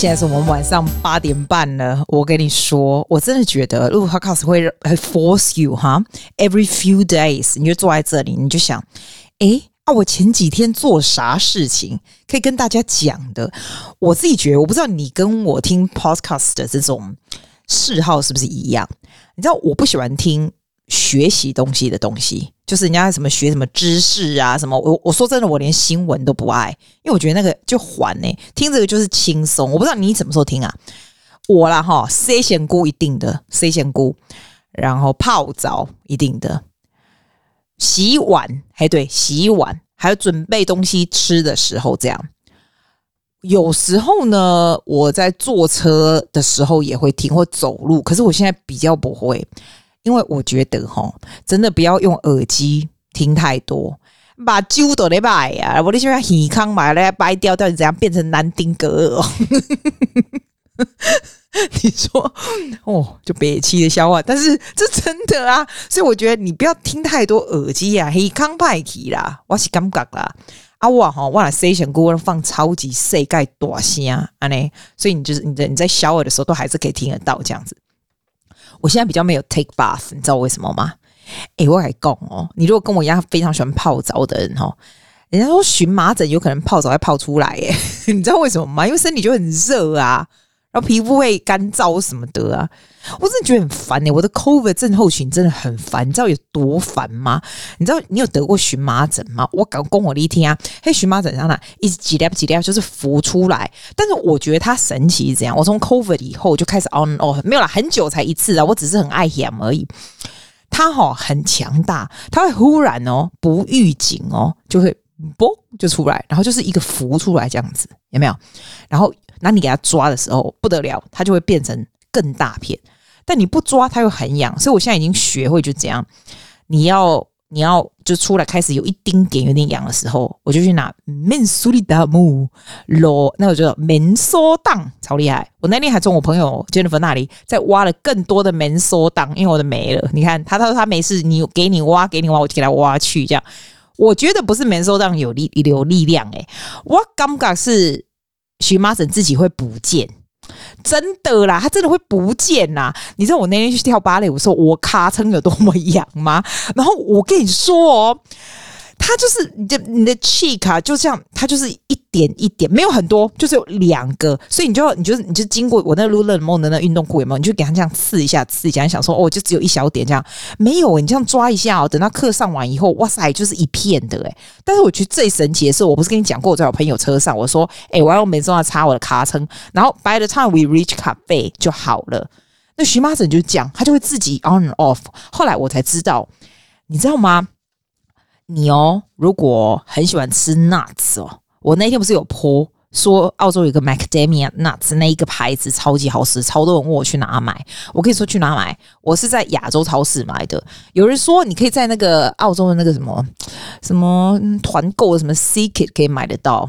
现在是我们晚上八点半了。我跟你说，我真的觉得录 podcast 会会 force you 哈。Every few days，你就坐在这里，你就想，诶啊，我前几天做啥事情可以跟大家讲的？我自己觉得，我不知道你跟我听 podcast 的这种嗜好是不是一样？你知道，我不喜欢听学习东西的东西。就是人家什么学什么知识啊，什么我我说真的，我连新闻都不爱，因为我觉得那个就烦呢、欸。听这个就是轻松，我不知道你什么时候听啊？我啦哈，C 贤菇一定的，C 贤菇，然后泡澡一定的，洗碗，哎对，洗碗，还有准备东西吃的时候这样。有时候呢，我在坐车的时候也会听，或走路，可是我现在比较不会。因为我觉得哈，真的不要用耳机听太多，把旧的那摆呀，我的喜欢耳康买来掰掉，到底怎样变成南丁格尔？你说哦，就憋气的笑话，但是这真的啊，所以我觉得你不要听太多耳机啊，耳康派气啦，我是感觉啦，啊我哈，我来 session 歌放超级细盖大声啊，呢，所以你就是你在你在小耳的时候都还是可以听得到这样子。我现在比较没有 take bath，你知道为什么吗？哎、我还讲哦，你如果跟我一样非常喜欢泡澡的人哦，人家说荨麻疹有可能泡澡会泡出来，耶，你知道为什么吗？因为身体就很热啊。然后皮肤会干燥什么的啊，我真的觉得很烦呢。我的 COVID 症候群真的很烦，你知道有多烦吗？你知道你有得过荨麻疹吗？我刚跟我的一天啊，嘿，荨麻疹上呢一直几粒几粒就是浮出来，但是我觉得它神奇是怎样？我从 COVID 以后就开始 on off，没有啦，很久才一次啊，我只是很爱痒而已。它哈很强大，它会忽然哦不预警哦就会嘣就出来，然后就是一个浮出来这样子，有没有？然后。那你给它抓的时候不得了，它就会变成更大片。但你不抓，它又很痒。所以我现在已经学会就这样，你要你要就出来开始有一丁点有点痒的时候，我就去拿面苏利达木罗，那个叫门缩档，超厉害。我那天还从我朋友 Jennifer 那里再挖了更多的门缩档，因为我的没了。你看他他说他没事，你给你挖给你挖，我就给他挖去这样。我觉得不是门缩档有力有力量诶、我感觉是。荨麻疹自己会不见，真的啦，他真的会不见呐！你知道我那天去跳芭蕾舞的时候，我咔称有多么痒吗？然后我跟你说哦。他就是你的你的 cheek 啊，就这样，他就是一点一点，没有很多，就是有两个，所以你就你就你就经过我那撸冷梦的那运动裤有没有？你就给他这样刺一下，刺一下，你想说哦，就只有一小点这样，没有，你这样抓一下哦，等到课上完以后，哇塞，就是一片的诶。但是我觉得最神奇的是，我不是跟你讲过，我在我朋友车上，我说，诶、我要用美妆要擦我的卡称，然后 by the time we reach cafe 就好了。那荨麻疹就这样，它就会自己 on and off。后来我才知道，你知道吗？你哦，如果很喜欢吃 nuts 哦，我那天不是有泼说澳洲有个 macadamia nuts 那一个牌子超级好吃，超多人问我去哪买。我可以说去哪买，我是在亚洲超市买的。有人说你可以在那个澳洲的那个什么什么团购什么 Seekit 可以买得到。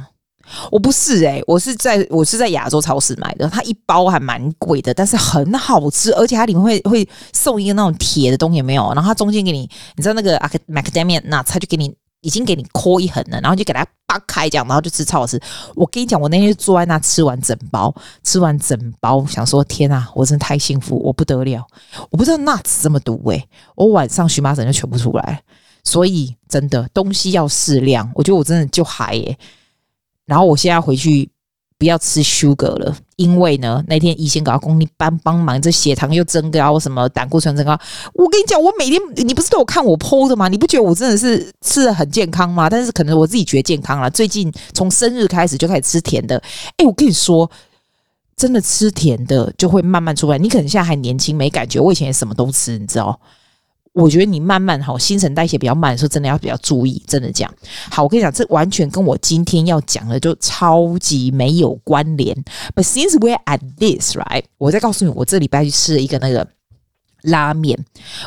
我不是诶、我是在我是在亚洲超市买的，它一包还蛮贵的，但是很好吃，而且它里面会会送一个那种铁的东西，没有？然后它中间给你，你知道那个 macadamia nuts，它就给你已经给你抠一横了，然后就给它扒开这样，然后就吃超好吃。我跟你讲，我那天就坐在那吃完整包，吃完整包，想说天啊，我真的太幸福，我不得了，我不知道 nuts 这么毒诶、我晚上荨麻疹就全部出来，所以真的东西要适量，我觉得我真的就嗨耶、然后我现在回去不要吃 sugar 了，因为呢，那天医生搞工，你帮帮忙，这血糖又增高，什么胆固醇增高。我跟你讲，我每天你不是都有看我 po 的吗？你不觉得我真的是吃的很健康吗？但是可能我自己觉得健康了。最近从生日开始就开始吃甜的。诶，我跟你说，真的吃甜的就会慢慢出来。你可能现在还年轻没感觉，我以前什么都吃，你知道。我觉得你慢慢好，新陈代谢比较慢的时候，真的要比较注意。真的讲好，我跟你讲，这完全跟我今天要讲的就超级没有关联。But since we're at this, right？我再告诉你，我这礼拜去吃了一个那个拉面。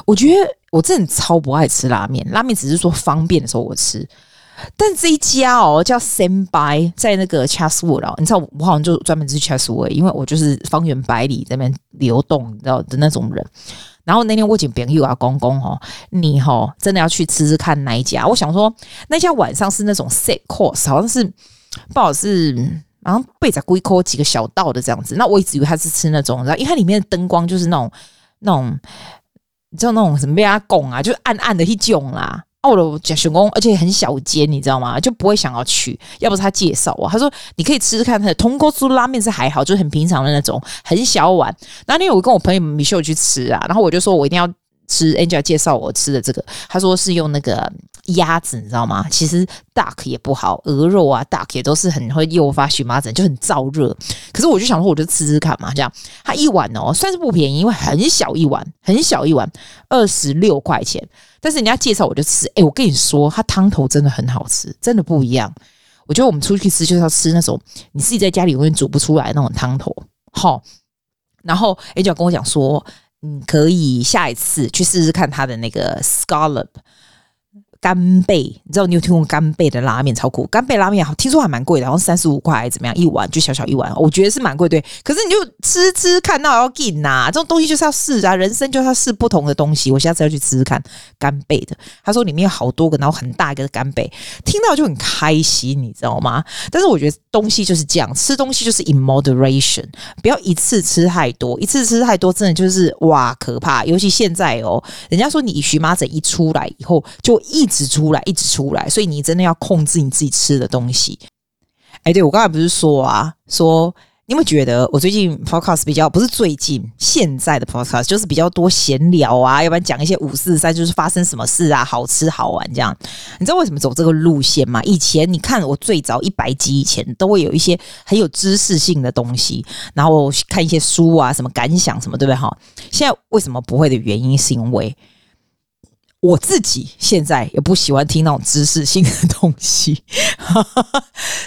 我觉得我真的超不爱吃拉面，拉面只是说方便的时候我吃。但这一家哦，叫 sem by 在那个 Chatswood 哦，你知道我好像就专门吃 Chatswood，因为我就是方圆百里在那边流动，你知道的那种人。然后那天我请朋友啊，公公哦，你吼，真的要去吃吃看那一家。我想说，那家晚上是那种 set course，好像是不好是然后背着龟壳几个小道的这样子。那我一直以为他是吃那种，然后因为它里面的灯光就是那种那种，你知道那种什么被啊拱啊，就是暗暗的一种啦。哦，我讲选工，而且很小间，你知道吗？就不会想要去。要不是他介绍我，他说你可以吃吃看他的豚骨酥拉面是还好，就是很平常的那种，很小碗。那天我跟我朋友米秀去吃啊，然后我就说我一定要。吃 Angel 介绍我吃的这个，他说是用那个鸭子，你知道吗？其实 duck 也不好，鹅肉啊 duck 也都是很会诱发荨麻疹，就很燥热。可是我就想说，我就吃吃看嘛，这样。他一碗哦，算是不便宜，因为很小一碗，很小一碗，二十六块钱。但是人家介绍我就吃，哎，我跟你说，他汤头真的很好吃，真的不一样。我觉得我们出去吃就是要吃那种你自己在家里永远煮不出来那种汤头，好。然后 Angel 跟我讲说。你可以下一次去试试看他的那个 scallop。干贝，你知道你有听过干贝的拉面超酷？干贝拉面好，听说还蛮贵的，好像三十五块，怎么样一碗？就小小一碗，我觉得是蛮贵，对。可是你就吃吃看到要紧呐，这种东西就是要试啊，人生就是要试不同的东西。我下次要去吃吃看干贝的。他说里面有好多个，然后很大一个干贝，听到就很开心，你知道吗？但是我觉得东西就是这样，吃东西就是 in moderation，不要一次吃太多，一次吃太多真的就是哇可怕。尤其现在哦，人家说你荨麻疹一出来以后就一。一直出来，一直出来，所以你真的要控制你自己吃的东西。哎，对，我刚才不是说啊，说你有没有觉得我最近 podcast 比较不是最近现在的 podcast 就是比较多闲聊啊，要不然讲一些五四三，就是发生什么事啊，好吃好玩这样。你知道为什么走这个路线吗？以前你看我最早一百集以前都会有一些很有知识性的东西，然后看一些书啊，什么感想什么，对不对？哈，现在为什么不会的原因是因为。我自己现在也不喜欢听那种知识性的东西，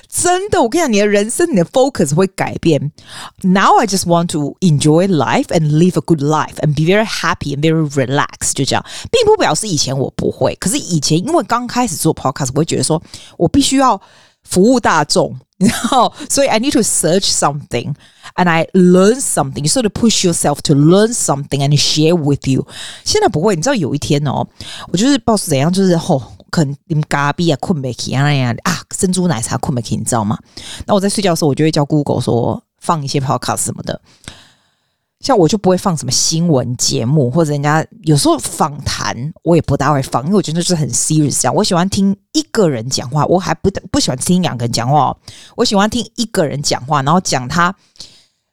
真的。我跟你讲，你的人生，你的 focus 会改变。Now I just want to enjoy life and live a good life and be very happy and very relaxed。就这样，并不表示以前我不会。可是以前因为刚开始做 podcast，我会觉得说我必须要服务大众。然后，所以 I need to search something and I learn something. You sort of push yourself to learn something and share with you. 现在不会，你知道有一天哦，我就是不知道是怎样，就是吼，可能你们咖喱啊困没起啊那样啊，珍珠奶茶困没起，你知道吗？那我在睡觉的时候，我就会叫 Google 说放一些 podcast 什么的。像我就不会放什么新闻节目，或者人家有时候访谈，我也不大会放，因为我觉得就是很 serious 这样。我喜欢听一个人讲话，我还不不喜欢听两个人讲话哦。我喜欢听一个人讲话，然后讲他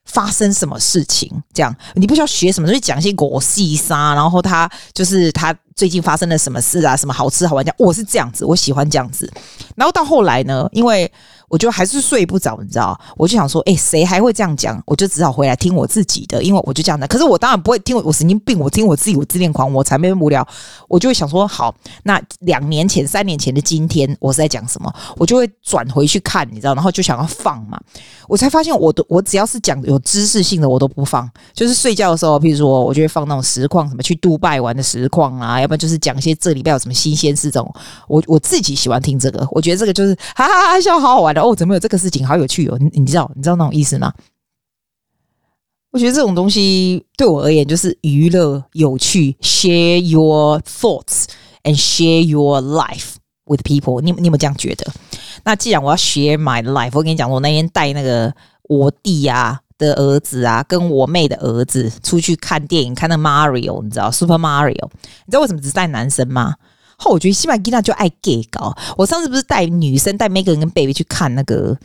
发生什么事情，这样你不需要学什么，就讲一些狗细沙，然后他就是他最近发生了什么事啊，什么好吃好玩讲，我是这样子，我喜欢这样子。然后到后来呢，因为我就还是睡不着，你知道？我就想说，哎，谁还会这样讲？我就只好回来听我自己的，因为我就这样的。可是我当然不会听我，我神经病，我听我自己，我自恋狂，我才没无聊。我就会想说，好，那两年前、三年前的今天，我是在讲什么？我就会转回去看，你知道？然后就想要放嘛。我才发现，我都我只要是讲有知识性的，我都不放。就是睡觉的时候，譬如说，我就会放那种实况，什么去杜拜玩的实况啊，要不然就是讲一些这礼拜有什么新鲜事这种。我我自己喜欢听这个，我觉得这个就是哈哈哈笑，好好玩的。哦，怎么有这个事情？好有趣哦！你你知道你知道那种意思吗？我觉得这种东西对我而言就是娱乐、有趣，share your thoughts and share your life with people 你。你有没有这样觉得？那既然我要 share my life，我跟你讲，我那天带那个我弟啊的儿子啊，跟我妹的儿子出去看电影，看那 Mario，你知道 Super Mario？你知道为什么只带男生吗？后我觉得西马吉娜就爱 gay 搞。我上次不是带女生带 Megan 跟 Baby 去看那个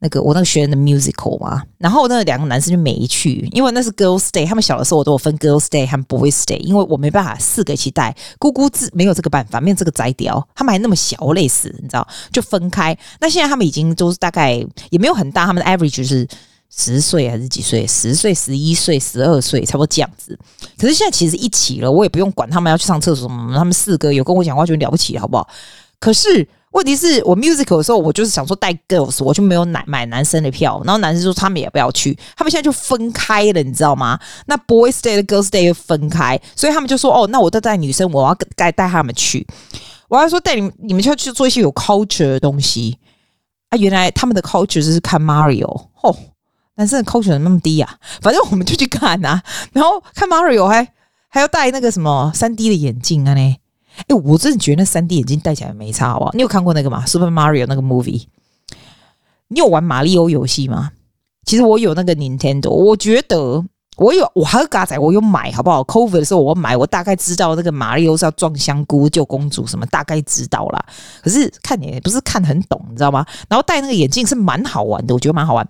那个我那个学员的 musical 嘛，然后那两个男生就没去，因为那是 Girls Day，他们小的时候我都有分 Girls Day 和 Boys Day，因为我没办法四个一起带，姑姑自没有这个办法，没有这个摘掉，他们还那么小，累死，你知道，就分开。那现在他们已经都是大概也没有很大，他们的 average 就是。十岁还是几岁？十岁、十一岁、十二岁，差不多这样子。可是现在其实一起了，我也不用管他们要去上厕所什么。他们四个有跟我讲话就了不起，好不好？可是问题是我 musical 的时候，我就是想说带 girls，我就没有买买男生的票。然后男生说他们也不要去，他们现在就分开了，你知道吗？那 boys day 的 girls day 又分开，所以他们就说哦，那我都带女生，我要带带他们去。我要说带你们，你们就要去做一些有 culture 的东西啊。原来他们的 culture 就是看 Mario 哦。男生的 culture 那么低啊，反正我们就去看啊，然后看 Mario 还还要戴那个什么三 D 的眼镜啊呢？哎，我真的觉得那三 D 眼镜戴起来没差好不好？你有看过那个吗？Super Mario 那个 movie，你有玩马里奥游戏吗？其实我有那个 Nintendo，我觉得。我有，我还有嘎仔，我有买，好不好？Cover 的时候我买，我大概知道那个马里奥是要撞香菇救公主什么，大概知道啦。可是看也不是看很懂，你知道吗？然后戴那个眼镜是蛮好玩的，我觉得蛮好玩。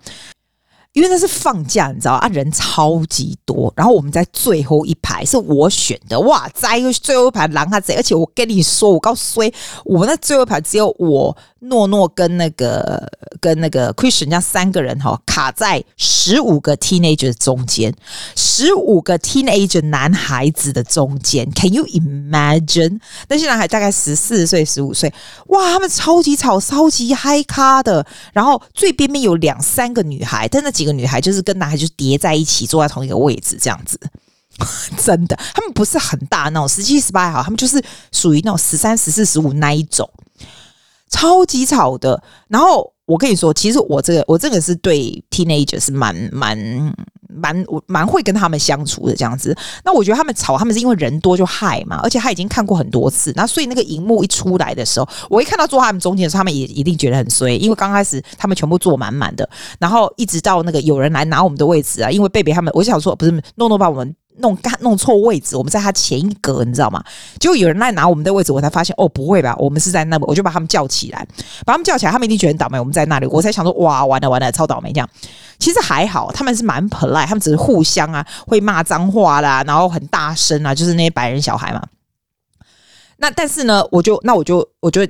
因为那是放假，你知道啊，人超级多。然后我们在最后一排，是我选的。哇，在最后一排狼啊贼！而且我跟你说，我告诉，我们在最后一排只有我。诺诺跟那个跟那个 Christian 家三个人哈，卡在十五个 teenager 中间，十五个 teenager 男孩子的中间，Can you imagine？那些男孩大概十四岁、十五岁，哇，他们超级吵、超级嗨咖的。然后最边边有两三个女孩，但那几个女孩就是跟男孩就叠在一起，坐在同一个位置这样子。真的，他们不是很大那种，十七、十八还好，他们就是属于那种十三、十四、十五那一种。超级吵的，然后我跟你说，其实我这个我这个是对 teenager 是蛮蛮蛮我蛮会跟他们相处的这样子。那我觉得他们吵，他们是因为人多就害嘛，而且他已经看过很多次，那所以那个荧幕一出来的时候，我一看到坐他们中间的时候，他们也一定觉得很衰，因为刚开始他们全部坐满满的，然后一直到那个有人来拿我们的位置啊，因为贝贝他们，我想说不是诺诺把我们。弄干弄错位置，我们在他前一格，你知道吗？结果有人来拿我们的位置，我才发现哦，不会吧，我们是在那，我就把他们叫起来，把他们叫起来，他们一定觉得很倒霉。我们在那里，我才想说哇，完了完了，超倒霉这样。其实还好，他们是蛮 polite，他们只是互相啊会骂脏话啦，然后很大声啊，就是那些白人小孩嘛。那但是呢，我就那我就我就。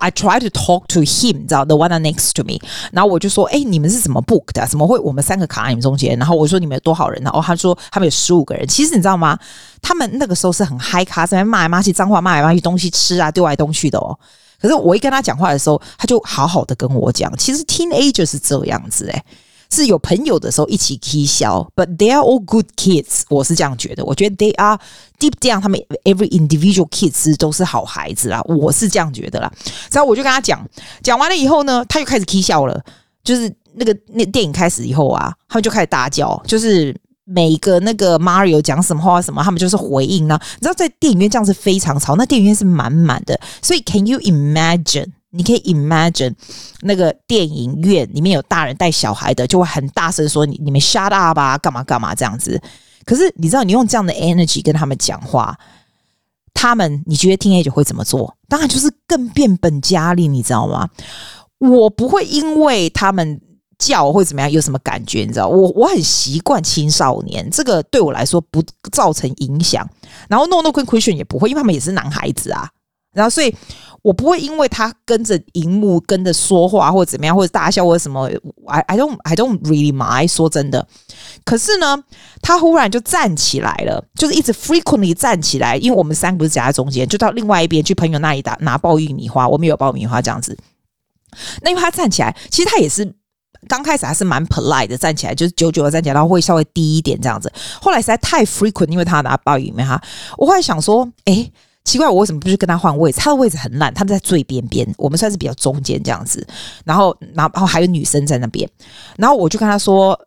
I try to talk to him，你知道，the one next to me。然后我就说，哎、你们是怎么 book 的？怎么会我们三个卡在你们中间？然后我说，你们有多少人？然后他说，他们有十五个人。其实你知道吗？他们那个时候是很嗨咖，在那骂来骂去，脏话骂来骂去，东西吃啊，丢来丢去的哦。可是我一跟他讲话的时候，他就好好的跟我讲。其实 teenager 是这样子诶。是有朋友的时候一起 k 笑，but they are all good kids。我是这样觉得，我觉得 they are deep down，他们 every individual kids 都是好孩子啦。我是这样觉得啦。然后我就跟他讲，讲完了以后呢，他就开始 k 笑了。就是那个那电影开始以后啊，他们就开始大叫，就是每个那个 Mario 讲什么话什么，他们就是回应呢。你知道在电影院这样子非常吵，那电影院是满满的，所以 Can you imagine？你可以 imagine 那个电影院里面有大人带小孩的，就会很大声说你你们 shut up 吧，干嘛干嘛这样子。可是你知道，你用这样的 energy 跟他们讲话，他们你觉得 teenager 会怎么做？当然就是更变本加厉，你知道吗？我不会因为他们叫会怎么样有什么感觉，你知道？我我很习惯青少年，这个对我来说不造成影响。然后诺诺跟 Christian 也不会，因为他们也是男孩子啊。然后所以。我不会因为他跟着荧幕跟着说话或者怎么样或者大笑或者什么，I I don't I don't really mind。说真的，可是呢，他忽然就站起来了，就是一直 frequently 站起来，因为我们三个不是夹在中间，就到另外一边去朋友那里打拿爆玉米花，我们有爆米花这样子。那因为他站起来，其实他也是刚开始还是蛮 polite 的，站起来就是久久的站起来，然后会稍微低一点这样子。后来实在太 frequent，因为他拿爆玉米哈，我后来想说，诶。奇怪，我为什么不去跟他换位置？他的位置很烂，他们在最边边，我们算是比较中间这样子。然后，然后还有女生在那边。然后我就跟他说：“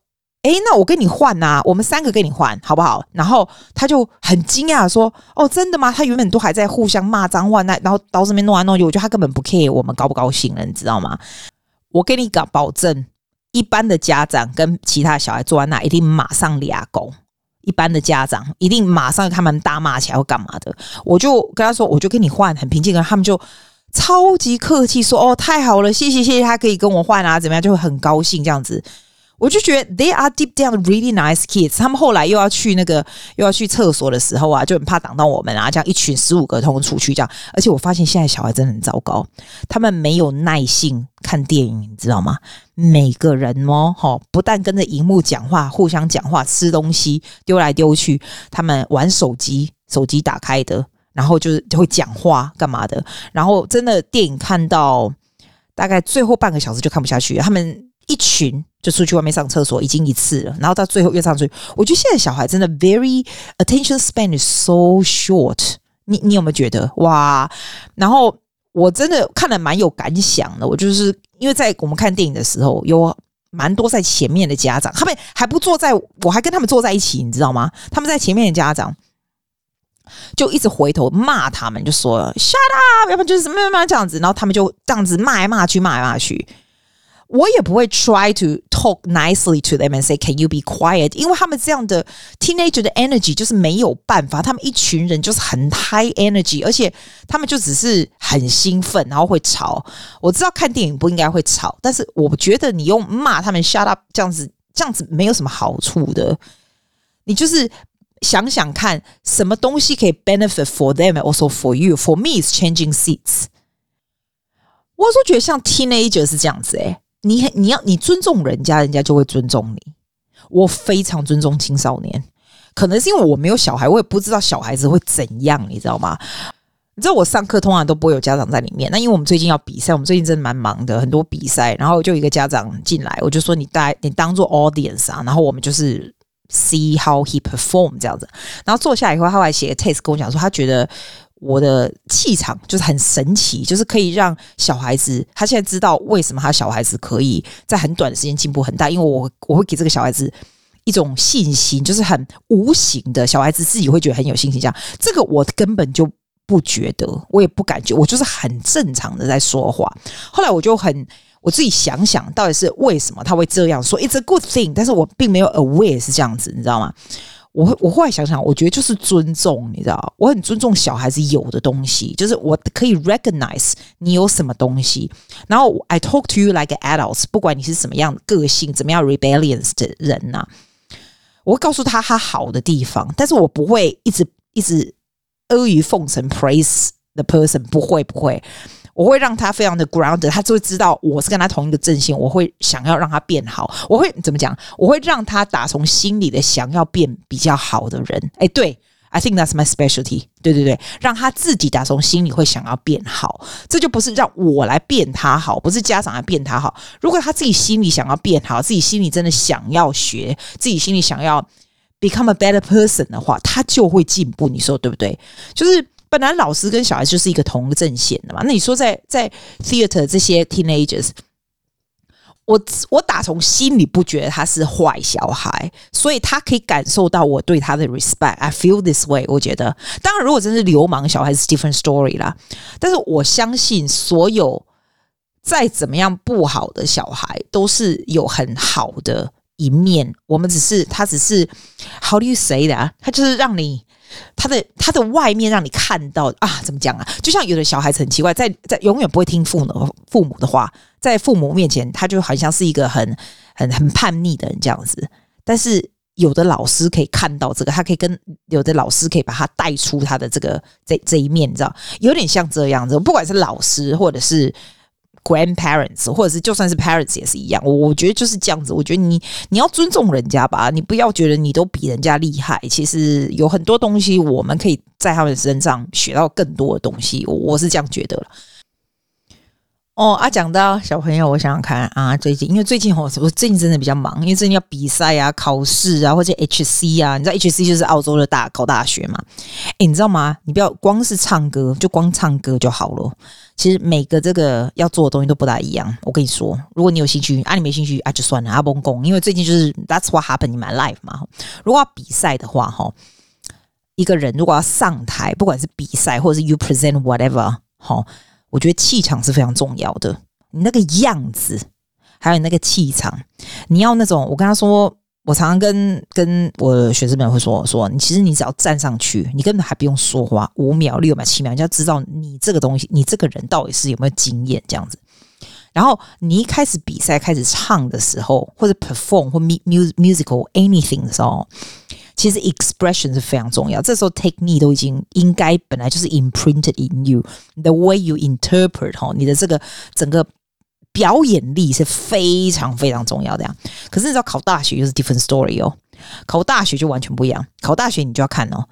诶，那我跟你换呐，我们三个跟你换好不好？”然后他就很惊讶说：“哦，真的吗？”他原本都还在互相骂脏话，那然后到这边弄来弄去，我觉得他根本不 care 我们高不高兴了，你知道吗？我跟你搞保证，一般的家长跟其他小孩坐在那，一定马上俩拱。一般的家长一定马上他们大骂起来或干嘛的，我就跟他说，我就跟你换，很平静，他们就超级客气说，哦，太好了，谢谢谢谢，他可以跟我换啊，怎么样，就会很高兴这样子。我就觉得 they are deep down really nice kids。他们后来又要去那个又要去厕所的时候啊，就很怕挡到我们啊，这样一群十五个通出去这样。而且我发现现在小孩真的很糟糕，他们没有耐性看电影，你知道吗？每个人哦，哈，不但跟着荧幕讲话，互相讲话，吃东西丢来丢去，他们玩手机，手机打开的，然后就是就会讲话干嘛的。然后真的电影看到大概最后半个小时就看不下去，他们。一群就出去外面上厕所，已经一次了，然后到最后又上去。我觉得现在小孩真的 very attention span is so short 你。你有没有觉得哇？然后我真的看了蛮有感想的。我就是因为在我们看电影的时候，有蛮多在前面的家长，他们还不坐在，我还跟他们坐在一起，你知道吗？他们在前面的家长就一直回头骂他们，就说 shut up，要不然就是什么什么这样子，然后他们就这样子骂来骂去，骂来骂去。我也不会 try to talk nicely to them and say can you be quiet，因为他们这样的 teenager 的 energy 就是没有办法，他们一群人就是很 high energy，而且他们就只是很兴奋，然后会吵。我知道看电影不应该会吵，但是我觉得你用骂他们 shut up 这样子，这样子没有什么好处的。你就是想想看，什么东西可以 benefit for them and also for you。For me, is changing seats。我说觉得像 teenager 是这样子诶、你你要你尊重人家，人家就会尊重你。我非常尊重青少年，可能是因为我没有小孩，我也不知道小孩子会怎样，你知道吗？你知道我上课通常都不会有家长在里面。那因为我们最近要比赛，我们最近真的蛮忙的，很多比赛。然后就一个家长进来，我就说你带你当做 audience 啊，然后我们就是 see how he perform 这样子。然后坐下以后，他还写个 test 跟我讲说，他觉得。我的气场就是很神奇，就是可以让小孩子他现在知道为什么他小孩子可以在很短的时间进步很大，因为我我会给这个小孩子一种信心，就是很无形的，小孩子自己会觉得很有信心。这样，这个我根本就不觉得，我也不感觉，我就是很正常的在说话。后来我就很我自己想想到底是为什么他会这样说，It's a good thing，但是我并没有 aware 是这样子，你知道吗？我我后来想想，我觉得就是尊重，你知道，我很尊重小孩子有的东西，就是我可以 recognize 你有什么东西，然后 I talk to you like adults，不管你是什么样的个性，怎么样 rebellious 的人呐、我会告诉他他好的地方，但是我不会一直一直阿谀奉承 praise the person，不会不会。我会让他非常的 grounded，他就会知道我是跟他同一个阵线。我会想要让他变好，我会怎么讲？我会让他打从心里的想要变比较好的人。哎，对，I think that's my specialty。对对对，让他自己打从心里会想要变好，这就不是让我来变他好，不是家长来变他好。如果他自己心里想要变好，自己心里真的想要学，自己心里想要 become a better person 的话，他就会进步。你说对不对？就是。本来老师跟小孩就是一个同个阵线的嘛，那你说在在 theater 这些 teenagers，我我打从心里不觉得他是坏小孩，所以他可以感受到我对他的 respect。I feel this way。我觉得，当然如果真是流氓小孩是 different story 啦，但是我相信所有再怎么样不好的小孩都是有很好的一面。我们只是他只是 how do you say that？他就是让你。他的他的外面让你看到啊，怎么讲啊？就像有的小孩子很奇怪，在在永远不会听父母父母的话，在父母面前，他就好像是一个很很很叛逆的人这样子。但是有的老师可以看到这个，他可以跟有的老师可以把他带出他的这个这这一面，你知道，有点像这样子。不管是老师或者是。Grandparents，或者是就算是 parents 也是一样，我我觉得就是这样子。我觉得你你要尊重人家吧，你不要觉得你都比人家厉害。其实有很多东西我们可以在他们身上学到更多的东西，我我是这样觉得了。哦啊，讲到小朋友，我想想看啊，最近因为最近我我最近真的比较忙，因为最近要比赛啊、考试啊，或者 HC 啊，你知道 HC 就是澳洲的大考大学嘛？诶，你知道吗？你不要光是唱歌，就光唱歌就好了。其实每个这个要做的东西都不大一样。我跟你说，如果你有兴趣啊，你没兴趣啊，就算了啊，甭讲。因为最近就是 That's what happened in my life 嘛。如果要比赛的话，哈，一个人如果要上台，不管是比赛或者是 you present whatever，哈。我觉得气场是非常重要的，你那个样子，还有你那个气场，你要那种。我跟他说，我常常跟跟我学生们会说说，你其实你只要站上去，你根本还不用说话，五秒、六秒、七秒，你就要知道你这个东西，你这个人到底是有没有经验这样子。然后你一开始比赛、开始唱的时候，或者 perform 或 musical anything 的时候。其实 expression 是非常重要，这时候 technique 都已经应该本来就是 imprinted in you，the way you interpret 哈，你的这个整个表演力是非常非常重要的呀。可是你知道考大学又是 different story 哦，考大学就完全不一样。考大学你就要看哦，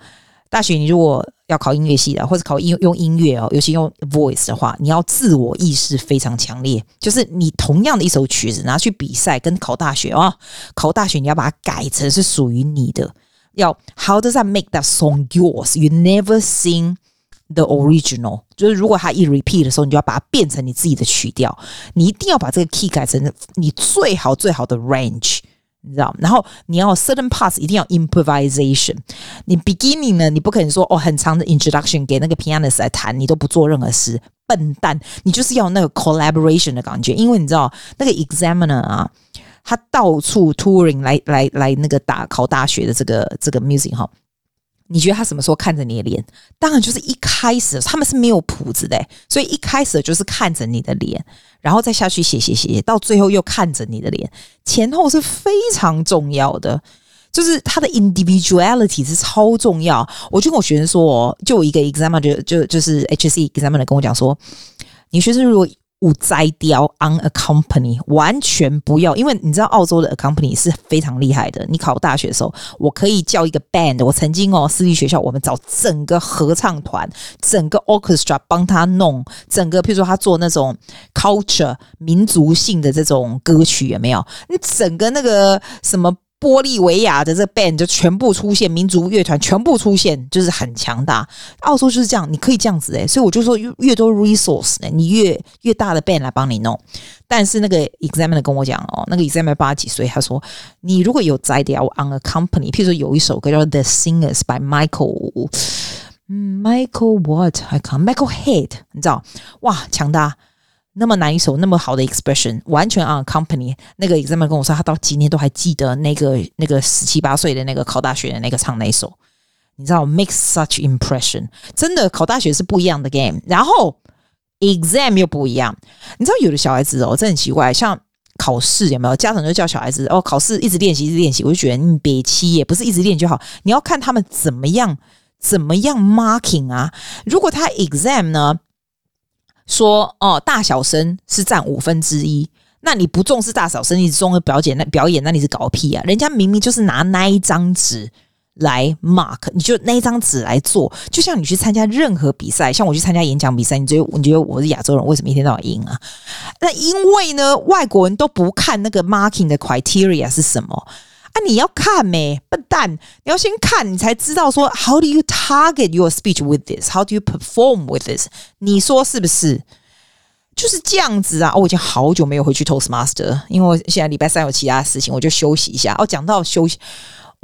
大学你如果要考音乐系的，或者考音用音乐哦，尤其用 voice 的话，你要自我意识非常强烈。就是你同样的一首曲子拿去比赛，跟考大学哦，考大学你要把它改成是属于你的。要 How does that make that song yours? You never sing the original。就是如果它一 repeat 的时候，你就要把它变成你自己的曲调。你一定要把这个 key 改成你最好最好的 range，你知道？然后你要 certain parts 一定要 improvisation。 你 beginning 呢，你不可能说哦，很长的 introduction 给那个 pianist 来弹，你都不做任何事，笨蛋！你就是要那个 collaboration 的感觉，因为你知道那个 examiner 啊， 他到处 touring 来来来那个打考大学的这个这个 music 哈。你觉得他什么时候看着你的脸？当然就是一开始他们是没有谱子的，所以一开始就是看着你的脸，然后再下去写写写，到最后又看着你的脸，前后是非常重要的，就是他的 individuality 是超重要。我就跟我学生说，哦就有一个 examiner 就就就是 HSC examiner 跟我讲说，你学生如果。不摘掉 on a company，完全不要，因为你知道澳洲的 a company 是非常厉害的。你考大学的时候，我可以叫一个 band。我曾经哦，私立学校我们找整个合唱团、整个 orchestra 帮他弄整个，譬如说他做那种 culture 民族性的这种歌曲，有没有？你整个那个什么？玻利维亚的这 band 就全部出现，民族乐团全部出现，就是很强大。澳洲就是这样，你可以这样子诶，所以我就说越越多 resource 呢，你越越大的 band 来帮你弄。但是那个 examiner 跟我讲哦，那个 examiner 八几岁，他说你如果有摘掉 on a company，譬如说有一首歌叫 The Singers by Michael Michael what I can't Michael Head，你知道哇，强大。那么难一首那么好的 expression，完全 on company。那个 exam 跟我说，他到今天都还记得那个那个十七八岁的那个考大学的那个唱那首，你知道 make such impression，真的考大学是不一样的 game。然后 exam 又不一样，你知道有的小孩子哦，真很奇怪，像考试有没有家长就叫小孩子哦，考试一直练习一直练习，我就觉得你别气也不是一直练就好，你要看他们怎么样怎么样 marking 啊。如果他 exam 呢？说哦，大小声是占五分之一，那你不重视大小声，你只重视表姐，那表演那你是搞屁啊！人家明明就是拿那一张纸来 mark，你就那一张纸来做，就像你去参加任何比赛，像我去参加演讲比赛，你觉得你觉得我是亚洲人，为什么一天到晚赢啊？那因为呢，外国人都不看那个 marking 的 criteria 是什么。啊，你要看没，笨蛋！你要先看，你才知道说 How do you target your speech with this? How do you perform with this? 你说是不是？就是这样子啊！哦，我已经好久没有回去 Toastmaster，因为我现在礼拜三有其他事情，我就休息一下。哦，讲到休息。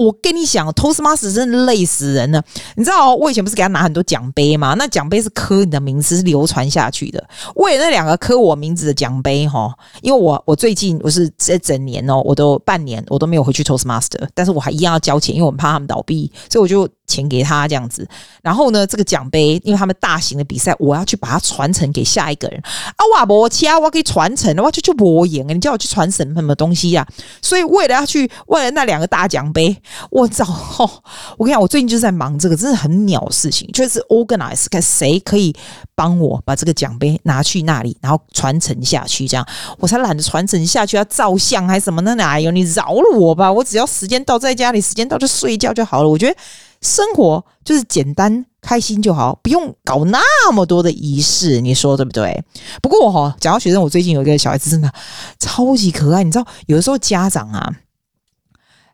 我跟你讲，Toastmaster 真的累死人了。你知道，我以前不是给他拿很多奖杯吗？那奖杯是刻你的名字，是流传下去的。为了那两个刻我名字的奖杯，哈，因为我我最近我是这整年哦，我都半年我都没有回去 Toastmaster，但是我还一样要交钱，因为我怕他们倒闭，所以我就。钱给他这样子，然后呢，这个奖杯，因为他们大型的比赛，我要去把它传承给下一个人啊！哇，我其他我可以传承的话，就就我赢啊！你叫我去传承什么东西呀、啊？所以为了要去，为了那两个大奖杯，我早、哦，我跟你讲，我最近就是在忙这个，真的很鸟事情，就是 organize 看谁可以帮我把这个奖杯拿去那里，然后传承下去，这样我才懒得传承下去，要照相还是什么呢哪有？你饶了我吧！我只要时间到，在家里时间到就睡觉就好了。我觉得。生活就是简单开心就好，不用搞那么多的仪式，你说对不对？不过我哈讲到学生，我最近有一个小孩子真的超级可爱，你知道，有的时候家长啊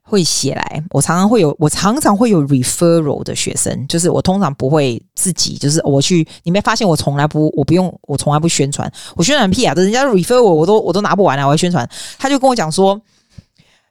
会写来，我常常会有，我常常会有 referral 的学生，就是我通常不会自己，就是我去，你没发现我从来不，我不用，我从来不宣传，我宣传屁啊，人家 refer 我，我都我都拿不完啊，我要宣传，他就跟我讲说。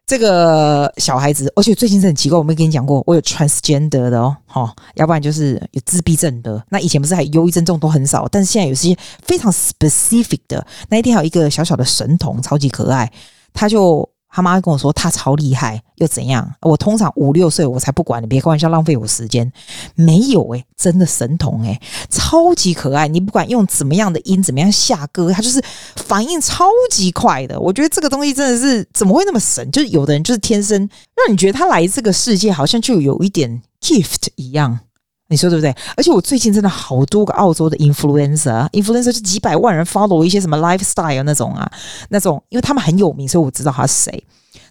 这个小孩子，而且最近是很奇怪，我没跟你讲过，我有 transgender 的哦，哈，要不然就是有自闭症的。那以前不是还忧郁症这种都很少，但是现在有些非常 specific 的。那一天还有一个小小的神童，超级可爱，他就。他妈跟我说他超厉害，又怎样？我通常五六岁我才不管，你别开玩笑，浪费我时间。没有诶、真的神童诶、超级可爱。你不管用怎么样的音，怎么样下歌，他就是反应超级快的。我觉得这个东西真的是怎么会那么神？就是有的人就是天生让你觉得他来这个世界好像就有一点 gift 一样。你说对不对？而且我最近真的好多个澳洲的 influencer，influencer 是几百万人 follow 一些什么 lifestyle 那种啊，那种，因为他们很有名，所以我知道他是谁。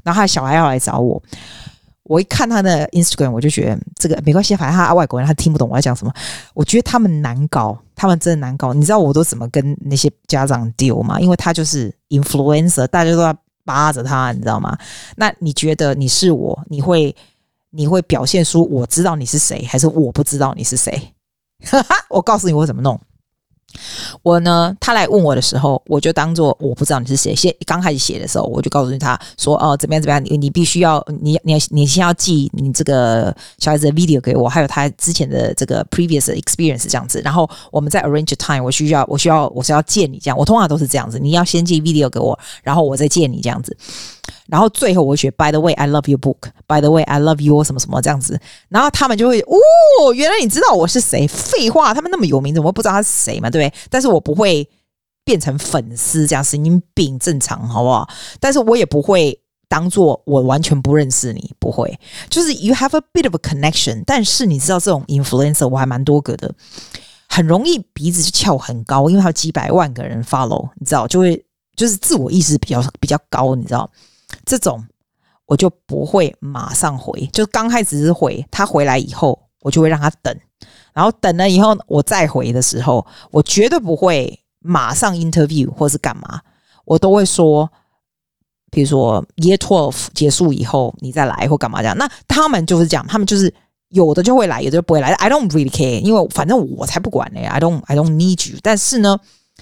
然后他的小孩要来找我，我一看他的 Instagram，我就觉得这个没关系，反正他外国人他听不懂我在讲什么。我觉得他们难搞，他们真的难搞。你知道我都怎么跟那些家长丢吗？因为他就是 influencer，大家都要扒着他，你知道吗？那你觉得你是我，你会？你会表现出我知道你是谁，还是我不知道你是谁？哈哈，我告诉你我怎么弄。我呢，他来问我的时候，我就当做我不知道你是谁。先刚开始写的时候，我就告诉他说：“哦，怎么样怎么样，你你必须要，你你你先要寄你这个小孩子的 video 给我，还有他之前的这个 previous experience 这样子。然后我们再 arrange time，我需要我需要我是要见你这样。我通常都是这样子，你要先寄 video 给我，然后我再见你这样子。”然后最后我学，By the way, I love your book. By the way, I love you 什么什么这样子。然后他们就会，哦，原来你知道我是谁？废话，他们那么有名，怎么会不知道他是谁嘛？对不对？但是我不会变成粉丝这样，神经病，正常好不好？但是我也不会当做我完全不认识你，不会。就是 you have a bit of a connection，但是你知道这种 influencer 我还蛮多个的，很容易鼻子就翘很高，因为他有几百万个人 follow，你知道，就会就是自我意识比较比较高，你知道。这种我就不会马上回，就刚开始是回，他回来以后，我就会让他等，然后等了以后我再回的时候，我绝对不会马上 interview 或是干嘛，我都会说，比如说 Year Twelve 结束以后你再来或干嘛这样，那他们就是这样，他们就是有的就会来，有的就不会来，I don't really care，因为反正我才不管呢，I don't I don't need you，但是呢，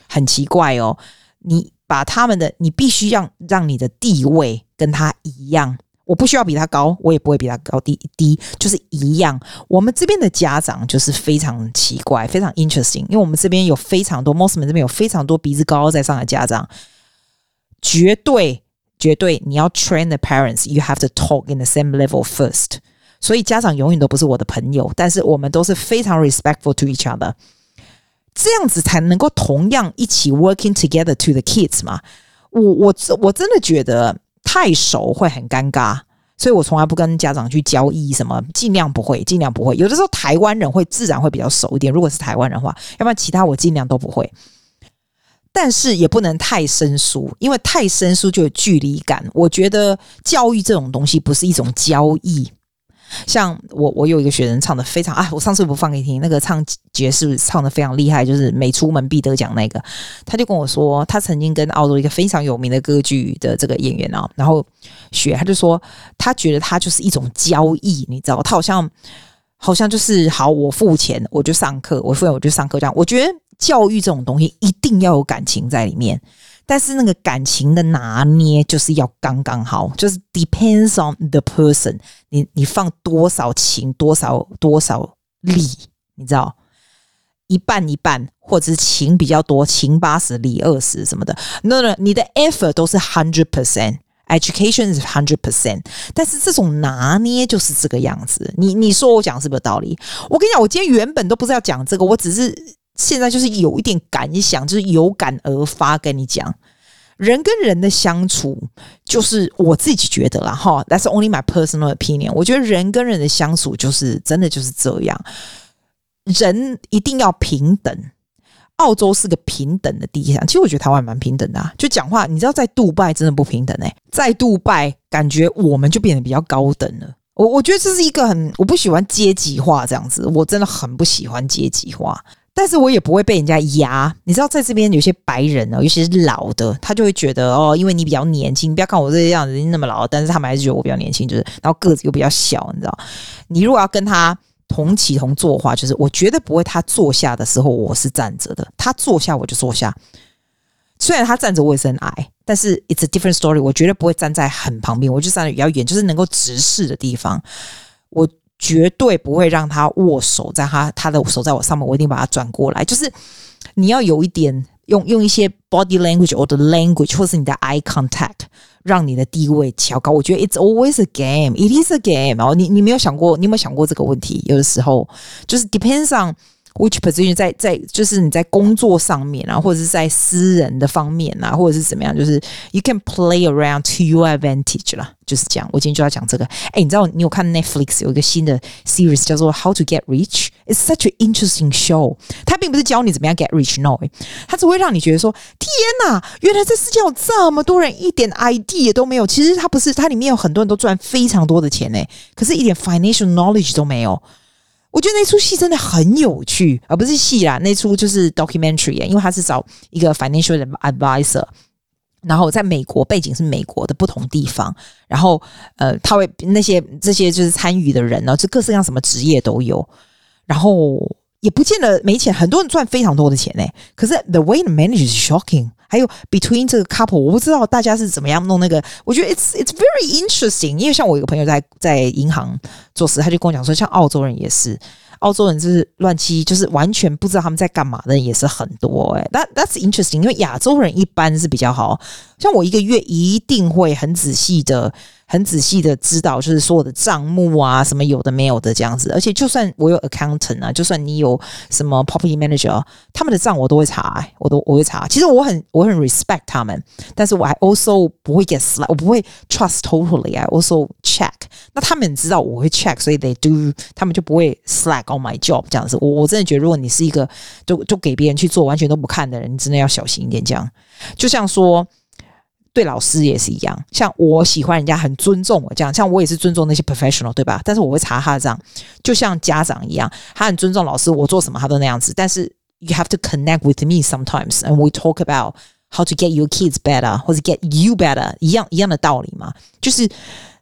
很奇怪哦，你。把他们的，你必须让让你的地位跟他一样。我不需要比他高，我也不会比他高低低，就是一样。我们这边的家长就是非常奇怪，非常 interesting，因为我们这边有非常多，Mosman 这边有非常多鼻子高高在上的家长，绝对绝对，你要 train the parents，you have to talk in the same level first。所以家长永远都不是我的朋友，但是我们都是非常 respectful to each other。这样子才能够同样一起 working together to the kids 嘛？我我我真的觉得太熟会很尴尬，所以我从来不跟家长去交易什么，尽量不会，尽量不会。有的时候台湾人会自然会比较熟一点，如果是台湾人的话，要不然其他我尽量都不会。但是也不能太生疏，因为太生疏就有距离感。我觉得教育这种东西不是一种交易。像我，我有一个学生唱的非常啊，我上次不放给你听，那个唱爵士唱的非常厉害，就是每出门必得奖那个，他就跟我说，他曾经跟澳洲一个非常有名的歌剧的这个演员啊，然后学，他就说他觉得他就是一种交易，你知道，他好像好像就是好，我付钱我就上课，我付钱我就上课这样，我觉得教育这种东西一定要有感情在里面。但是那个感情的拿捏就是要刚刚好，就是 depends on the person 你。你放多少情，多少多少力，你知道，一半一半，或者是情比较多，情八十，力二十什么的。No no，你的 effort 都是 hundred percent，education is hundred percent。但是这种拿捏就是这个样子。你你说我讲是不是道理？我跟你讲，我今天原本都不是要讲这个，我只是。现在就是有一点感想，就是有感而发跟你讲，人跟人的相处，就是我自己觉得啦哈。That's only my personal opinion。我觉得人跟人的相处就是真的就是这样，人一定要平等。澳洲是个平等的地方，其实我觉得台湾蛮平等的啊。就讲话，你知道在杜拜真的不平等哎、在杜拜感觉我们就变得比较高等了。我我觉得这是一个很我不喜欢阶级化这样子，我真的很不喜欢阶级化。但是我也不会被人家压，你知道，在这边有些白人呢，尤其是老的，他就会觉得哦，因为你比较年轻，不要看我这样子那么老，但是他们还是觉得我比较年轻，就是然后个子又比较小，你知道，你如果要跟他同起同坐的话，就是我绝对不会他坐下的时候我是站着的，他坐下我就坐下。虽然他站着我也是很矮，但是 it's a different story，我绝对不会站在很旁边，我就站得比较远，就是能够直视的地方，我。绝对不会让他握手，在他他的手在我上面，我一定把他转过来。就是你要有一点用用一些 body language or the language，或是你的 eye contact，让你的地位调高。我觉得 it's always a game，it is a game。哦你你没有想过，你有没有想过这个问题？有的时候就是 depends on。Which position 在在就是你在工作上面啊，或者是在私人的方面啊，或者是怎么样，就是 you can play around to your advantage 啦，就是这样。我今天就要讲这个。哎，你知道你有看 Netflix 有一个新的 series 叫做 How to Get Rich？It's such an interesting show。它并不是教你怎么样 get rich，no，它只会让你觉得说，天哪，原来这世界有这么多人一点 idea 都没有。其实它不是，它里面有很多人都赚非常多的钱呢，可是一点 financial knowledge 都没有。我觉得那出戏真的很有趣，而不是戏啦，那出就是 documentary，因为他是找一个 financial advisor，然后在美国背景是美国的不同地方，然后呃，他会那些这些就是参与的人呢，就各式各样什么职业都有，然后也不见得没钱，很多人赚非常多的钱呢。可是 the way the manage is shocking。还有 between 这个 couple，我不知道大家是怎么样弄那个。我觉得 it's it's very interesting，因为像我一个朋友在在银行做事，他就跟我讲说，像澳洲人也是。澳洲人就是乱七，就是完全不知道他们在干嘛的人也是很多哎、欸。That that's interesting，因为亚洲人一般是比较好，像我一个月一定会很仔细的、很仔细的知道，就是所有的账目啊，什么有的没有的这样子。而且就算我有 accountant 啊，就算你有什么 property manager，他们的账我都会查、我都我会查。其实我很我很 respect 他们，但是我还 also 不会 get slack，我不会 trust totally，I also check。那他们知道我会 check，所以 they do，他们就不会 slack on my job 这样子。我我真的觉得，如果你是一个就就给别人去做，完全都不看的人，你真的要小心一点。这样，就像说对老师也是一样，像我喜欢人家很尊重我这样，像我也是尊重那些 professional，对吧？但是我会查他的账，就像家长一样，他很尊重老师，我做什么他都那样子。但是 you have to connect with me sometimes，and we talk about how to get your kids better，或者 get you better，一样一样的道理嘛，就是。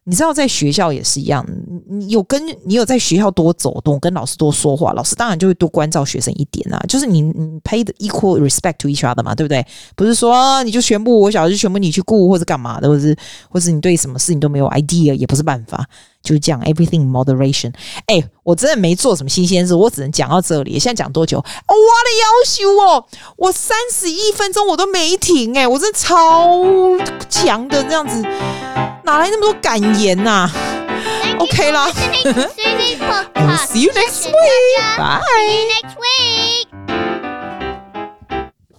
你知道，在学校也是一样，你有跟你有在学校多走动，跟老师多说话，老师当然就会多关照学生一点啊。就是你你 pay the equal respect to each other 嘛，对不对？不是说你就全部我小孩就全部你去顾或者干嘛的，或是或者你对什么事情都没有 idea，也不是办法。就是讲 everything moderation。哎、我真的没做什么新鲜事，我只能讲到这里。现在讲多久？我的要求哦，我三十一分钟我都没停哎、我真的超强的这样子，哪来那么多感言呐、啊？OK 啦，See you next week，bye。